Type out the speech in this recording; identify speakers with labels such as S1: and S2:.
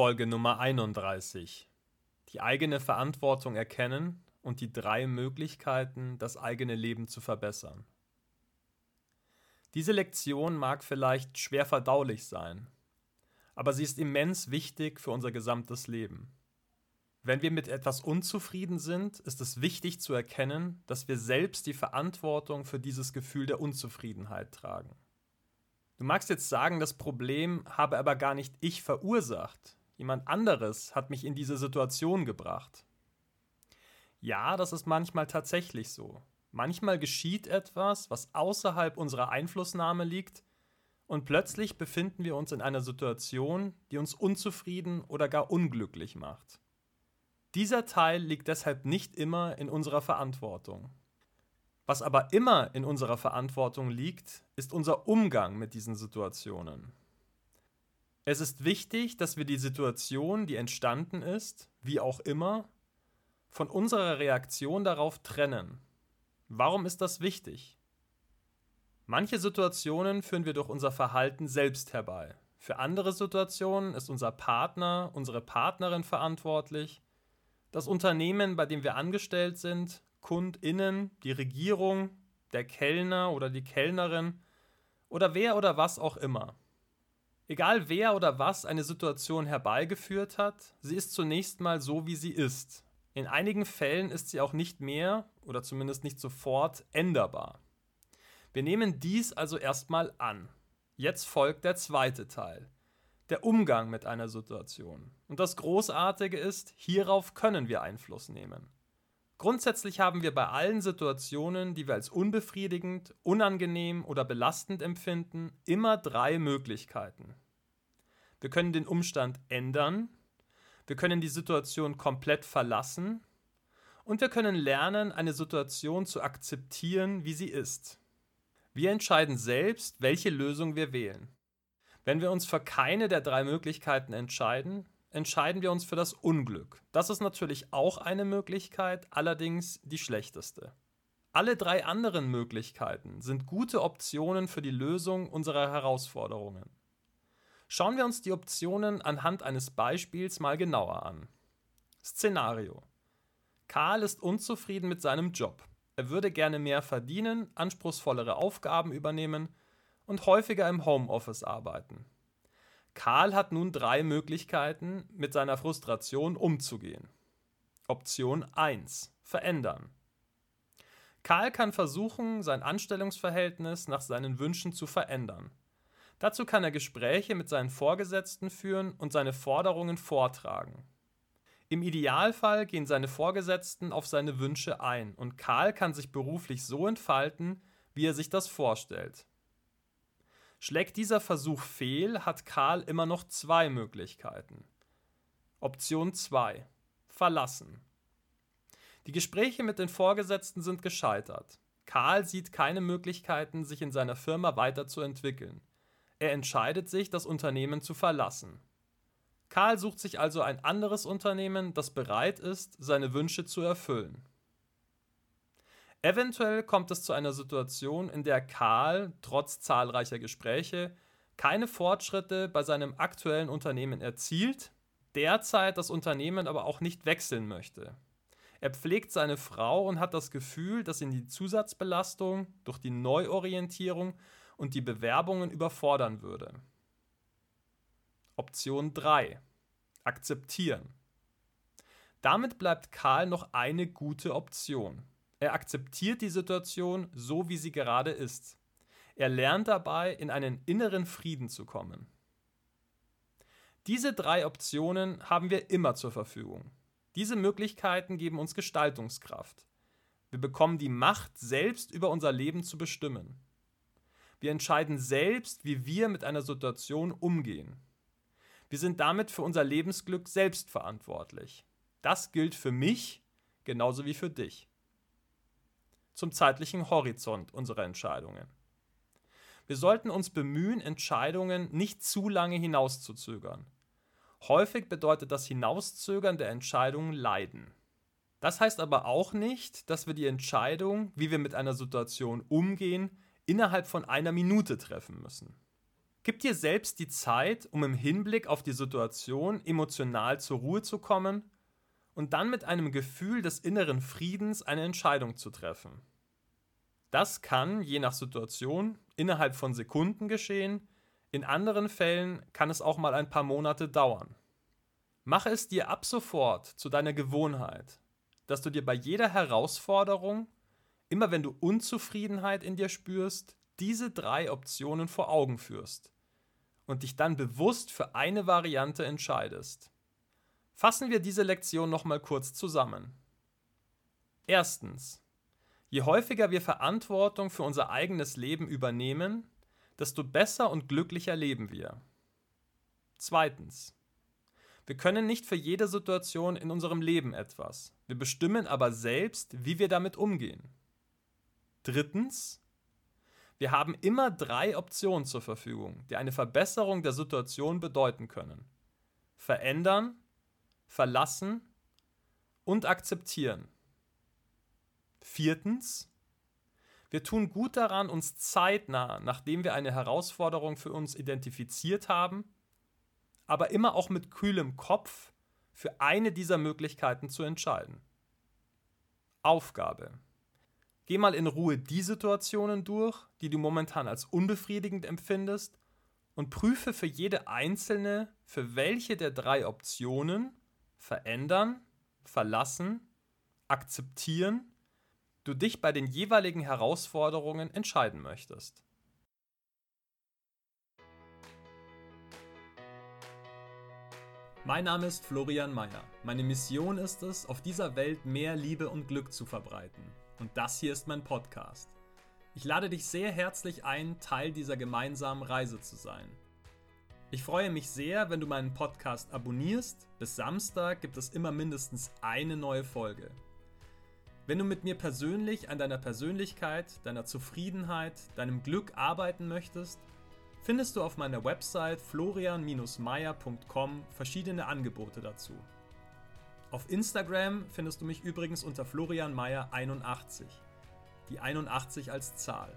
S1: Folge Nummer 31. Die eigene Verantwortung erkennen und die drei Möglichkeiten, das eigene Leben zu verbessern. Diese Lektion mag vielleicht schwer verdaulich sein, aber sie ist immens wichtig für unser gesamtes Leben. Wenn wir mit etwas unzufrieden sind, ist es wichtig zu erkennen, dass wir selbst die Verantwortung für dieses Gefühl der Unzufriedenheit tragen. Du magst jetzt sagen, das Problem habe aber gar nicht ich verursacht. Jemand anderes hat mich in diese Situation gebracht. Ja, das ist manchmal tatsächlich so. Manchmal geschieht etwas, was außerhalb unserer Einflussnahme liegt, und plötzlich befinden wir uns in einer Situation, die uns unzufrieden oder gar unglücklich macht. Dieser Teil liegt deshalb nicht immer in unserer Verantwortung. Was aber immer in unserer Verantwortung liegt, ist unser Umgang mit diesen Situationen. Es ist wichtig, dass wir die Situation, die entstanden ist, wie auch immer, von unserer Reaktion darauf trennen. Warum ist das wichtig? Manche Situationen führen wir durch unser Verhalten selbst herbei. Für andere Situationen ist unser Partner, unsere Partnerin verantwortlich. Das Unternehmen, bei dem wir angestellt sind, KundInnen, die Regierung, der Kellner oder die Kellnerin oder wer oder was auch immer. Egal wer oder was eine Situation herbeigeführt hat, sie ist zunächst mal so, wie sie ist. In einigen Fällen ist sie auch nicht mehr oder zumindest nicht sofort änderbar. Wir nehmen dies also erstmal an. Jetzt folgt der zweite Teil, der Umgang mit einer Situation. Und das Großartige ist, hierauf können wir Einfluss nehmen. Grundsätzlich haben wir bei allen Situationen, die wir als unbefriedigend, unangenehm oder belastend empfinden, immer drei Möglichkeiten. Wir können den Umstand ändern, wir können die Situation komplett verlassen und wir können lernen, eine Situation zu akzeptieren, wie sie ist. Wir entscheiden selbst, welche Lösung wir wählen. Wenn wir uns für keine der drei Möglichkeiten entscheiden, entscheiden wir uns für das Unglück. Das ist natürlich auch eine Möglichkeit, allerdings die schlechteste. Alle drei anderen Möglichkeiten sind gute Optionen für die Lösung unserer Herausforderungen. Schauen wir uns die Optionen anhand eines Beispiels mal genauer an. Szenario. Karl ist unzufrieden mit seinem Job. Er würde gerne mehr verdienen, anspruchsvollere Aufgaben übernehmen und häufiger im Homeoffice arbeiten. Karl hat nun drei Möglichkeiten, mit seiner Frustration umzugehen. Option 1. Verändern. Karl kann versuchen, sein Anstellungsverhältnis nach seinen Wünschen zu verändern. Dazu kann er Gespräche mit seinen Vorgesetzten führen und seine Forderungen vortragen. Im Idealfall gehen seine Vorgesetzten auf seine Wünsche ein und Karl kann sich beruflich so entfalten, wie er sich das vorstellt. Schlägt dieser Versuch fehl, hat Karl immer noch zwei Möglichkeiten. Option 2. Verlassen. Die Gespräche mit den Vorgesetzten sind gescheitert. Karl sieht keine Möglichkeiten, sich in seiner Firma weiterzuentwickeln. Er entscheidet sich, das Unternehmen zu verlassen. Karl sucht sich also ein anderes Unternehmen, das bereit ist, seine Wünsche zu erfüllen. Eventuell kommt es zu einer Situation, in der Karl, trotz zahlreicher Gespräche, keine Fortschritte bei seinem aktuellen Unternehmen erzielt, derzeit das Unternehmen aber auch nicht wechseln möchte. Er pflegt seine Frau und hat das Gefühl, dass ihn die Zusatzbelastung durch die Neuorientierung und die Bewerbungen überfordern würde. Option 3. Akzeptieren. Damit bleibt Karl noch eine gute Option. Er akzeptiert die Situation so, wie sie gerade ist. Er lernt dabei, in einen inneren Frieden zu kommen. Diese drei Optionen haben wir immer zur Verfügung. Diese Möglichkeiten geben uns Gestaltungskraft. Wir bekommen die Macht, selbst über unser Leben zu bestimmen. Wir entscheiden selbst, wie wir mit einer Situation umgehen. Wir sind damit für unser Lebensglück selbst verantwortlich. Das gilt für mich genauso wie für dich zum zeitlichen Horizont unserer Entscheidungen. Wir sollten uns bemühen, Entscheidungen nicht zu lange hinauszuzögern. Häufig bedeutet das Hinauszögern der Entscheidungen Leiden. Das heißt aber auch nicht, dass wir die Entscheidung, wie wir mit einer Situation umgehen, innerhalb von einer Minute treffen müssen. Gib dir selbst die Zeit, um im Hinblick auf die Situation emotional zur Ruhe zu kommen und dann mit einem Gefühl des inneren Friedens eine Entscheidung zu treffen. Das kann, je nach Situation, innerhalb von Sekunden geschehen, in anderen Fällen kann es auch mal ein paar Monate dauern. Mache es dir ab sofort zu deiner Gewohnheit, dass du dir bei jeder Herausforderung, immer wenn du Unzufriedenheit in dir spürst, diese drei Optionen vor Augen führst und dich dann bewusst für eine Variante entscheidest. Fassen wir diese Lektion nochmal kurz zusammen. Erstens. Je häufiger wir Verantwortung für unser eigenes Leben übernehmen, desto besser und glücklicher leben wir. Zweitens. Wir können nicht für jede Situation in unserem Leben etwas. Wir bestimmen aber selbst, wie wir damit umgehen. Drittens. Wir haben immer drei Optionen zur Verfügung, die eine Verbesserung der Situation bedeuten können. Verändern, verlassen und akzeptieren. Viertens. Wir tun gut daran, uns zeitnah, nachdem wir eine Herausforderung für uns identifiziert haben, aber immer auch mit kühlem Kopf für eine dieser Möglichkeiten zu entscheiden. Aufgabe. Geh mal in Ruhe die Situationen durch, die du momentan als unbefriedigend empfindest und prüfe für jede einzelne, für welche der drei Optionen verändern, verlassen, akzeptieren du dich bei den jeweiligen Herausforderungen entscheiden möchtest. Mein Name ist Florian Mayer. Meine Mission ist es, auf dieser Welt mehr Liebe und Glück zu verbreiten und das hier ist mein Podcast. Ich lade dich sehr herzlich ein, Teil dieser gemeinsamen Reise zu sein. Ich freue mich sehr, wenn du meinen Podcast abonnierst. Bis Samstag gibt es immer mindestens eine neue Folge. Wenn du mit mir persönlich an deiner Persönlichkeit, deiner Zufriedenheit, deinem Glück arbeiten möchtest, findest du auf meiner Website florian-meier.com verschiedene Angebote dazu. Auf Instagram findest du mich übrigens unter florianmeier81. Die 81 als Zahl.